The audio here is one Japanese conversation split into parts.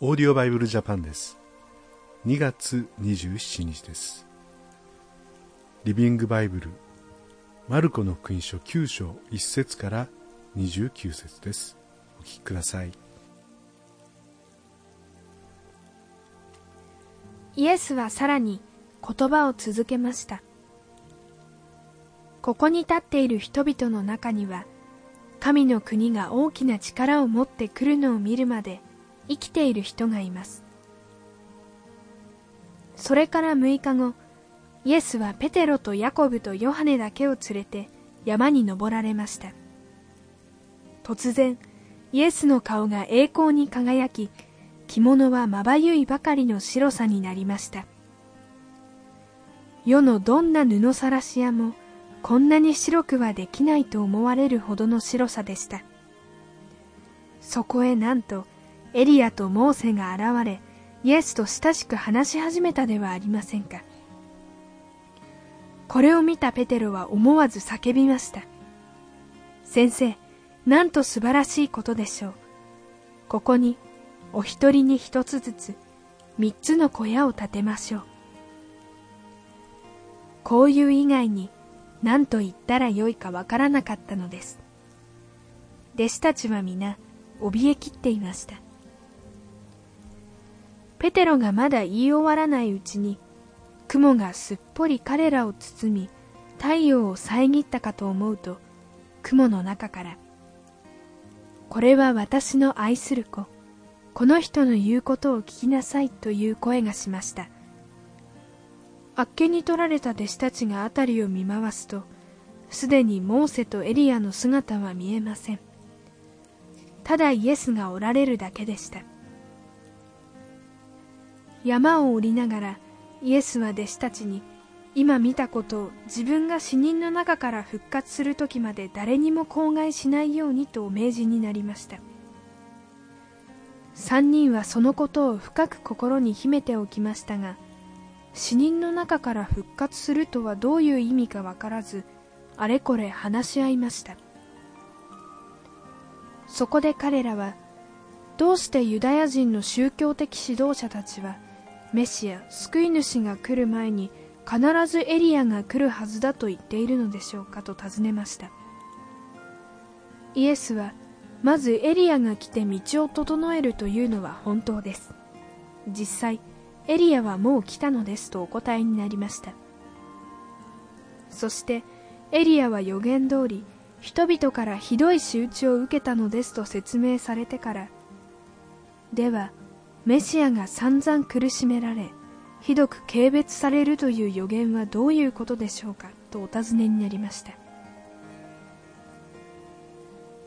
オーディオバイブルジャパンです。2月27日です。リビングバイブルマルコの福音書9章1節から29節です。お聞きください。イエスはさらに言葉を続けました。ここに立っている人々の中には神の国が大きな力を持ってくるのを見るまで生きている人がいます。それから6日後イエスはペテロとヤコブとヨハネだけを連れて山に登られました。突然イエスの顔が栄光に輝き着物はまばゆいばかりの白さになりました。世のどんな布さらし屋もこんなに白くはできないと思われるほどの白さでした。そこへなんとエリアとモーセが現れイエスと親しく話し始めたではありませんか。これを見たペテロは思わず叫びました。先生なんと素晴らしいことでしょう。ここにお一人に一つずつ三つの小屋を建てましょう。こういう以外に何と言ったらよいかわからなかったのです。弟子たちは皆怯えきっていました。ペテロがまだ言い終わらないうちに雲がすっぽり彼らを包み太陽を遮ったかと思うと雲の中から「これは私の愛する子この人の言うことを聞きなさい」という声がしました。あっけに取られた弟子たちが辺りを見回すとすでにモーセとエリアの姿は見えません。ただイエスがおられるだけでした。山を降りながらイエスは弟子たちに今見たことを自分が死人の中から復活する時まで誰にも口外しないようにとお命じになりました。三人はそのことを深く心に秘めておきましたが死人の中から復活するとはどういう意味かわからずあれこれ話し合いました。そこで彼らはどうしてユダヤ人の宗教的指導者たちはメシア救い主が来る前に必ずエリアが来るはずだと言っているのでしょうかと尋ねました。イエスはまずエリアが来て道を整えるというのは本当です。実際エリアはもう来たのですとお答えになりました。そしてエリアは予言通り人々からひどい仕打ちを受けたのですと説明されてからではメシアが散々苦しめられひどく軽蔑されるという予言はどういうことでしょうかとお尋ねになりました。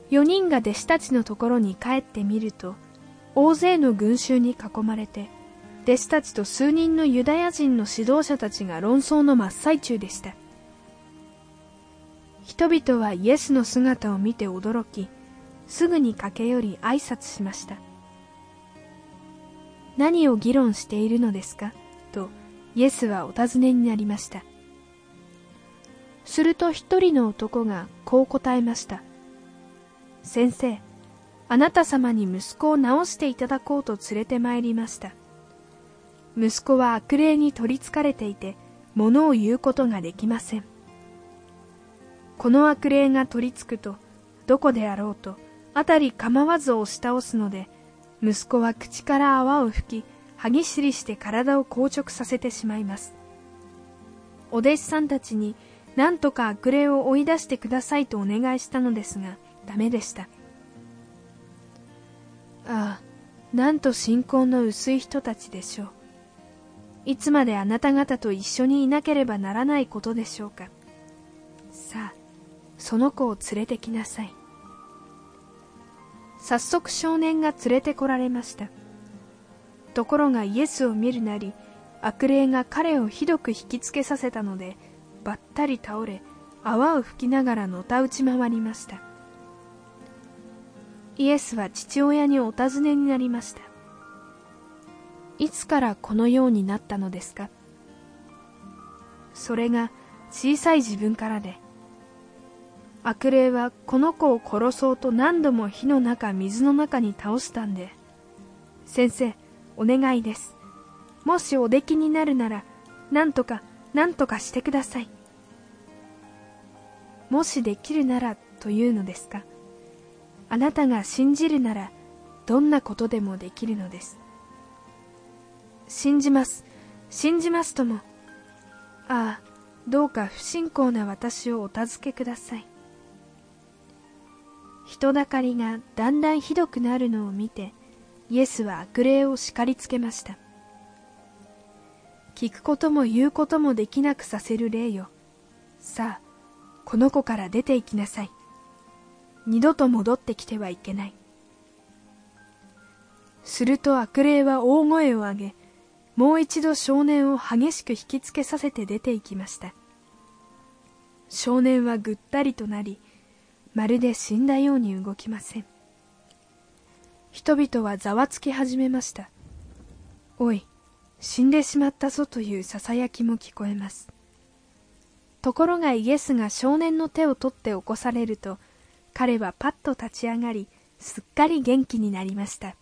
4人が弟子たちのところに帰ってみると大勢の群衆に囲まれて弟子たちと数人のユダヤ人の指導者たちが論争の真っ最中でした。人々はイエスの姿を見て驚きすぐに駆け寄り挨拶しました。何を議論しているのですか？とイエスはお尋ねになりました。すると一人の男がこう答えました。先生あなた様に息子を治していただこうと連れてまいりました。息子は悪霊に取りつかれていて物を言うことができません。この悪霊が取りつくとどこであろうと辺り構わず押し倒すので息子は口から泡を吹き歯ぎしりして体を硬直させてしまいます。お弟子さんたちに何とか悪霊を追い出してくださいとお願いしたのですがダメでした。ああなんと信仰の薄い人たちでしょう。いつまであなた方と一緒にいなければならないことでしょうか。さあその子を連れてきなさい。早速少年が連れてこられました。ところがイエスを見るなり悪霊が彼をひどく引きつけさせたのでばったり倒れ泡を吹きながらのたうち回りました。イエスは父親にお尋ねになりました。いつからこのようになったのですか？それが小さい自分からで悪霊はこの子を殺そうと何度も火の中水の中に倒したんで。先生お願いです。もしお出来になるならなんとかなんとかしてください。もしできるならというのですか。あなたが信じるならどんなことでもできるのです。信じます。信じますとも。ああどうか不信仰な私をお助けください。人だかりがだんだんひどくなるのを見てイエスは悪霊を叱りつけました。聞くことも言うこともできなくさせる霊よ。さあこの子から出て行きなさい。二度と戻ってきてはいけない。すると悪霊は大声を上げもう一度少年を激しく引きつけさせて出て行きました。少年はぐったりとなりまるで死んだように動きません。人々はざわつき始めました。おい死んでしまったぞというささやきも聞こえます。ところがイエスが少年の手を取って起こされると彼はパッと立ち上がりすっかり元気になりました。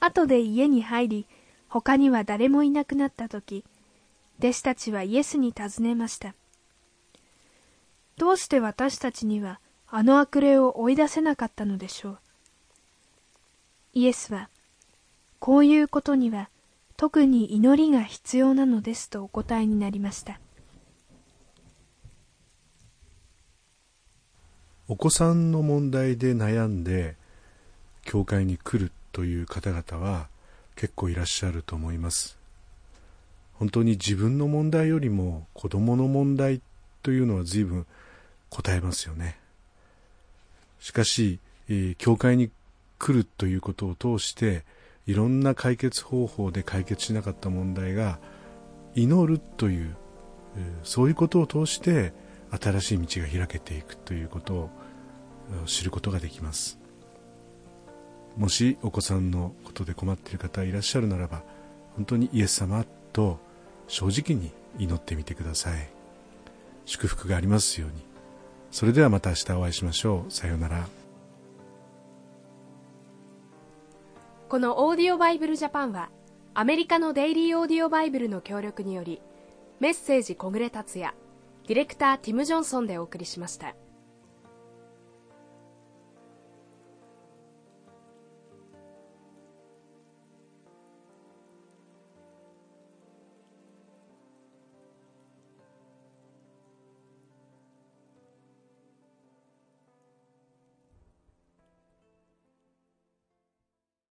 後で家に入り他には誰もいなくなった時弟子たちはイエスに尋ねました。どうして私たちにはあの悪霊を追い出せなかったのでしょう？イエスはこういうことには特に祈りが必要なのですとお答えになりました。お子さんの問題で悩んで教会に来るという方々は結構いらっしゃると思います。本当に自分の問題よりも子供の問題というのは随分答えますよね。しかし、え、教会に来るということを通していろんな解決方法で解決しなかった問題が祈るという、そういうことを通して新しい道が開けていくということを知ることができます。もしお子さんのことで困っている方いらっしゃるならば本当にイエス様と正直に祈ってみてください。祝福がありますように。それではまた明日お会いしましょうさようならこのオーディオバイブルジャパンはアメリカのデイリーオーディオバイブルの協力によりメッセージ小暮達也ディレクターティム・ジョンソンでお送りしました。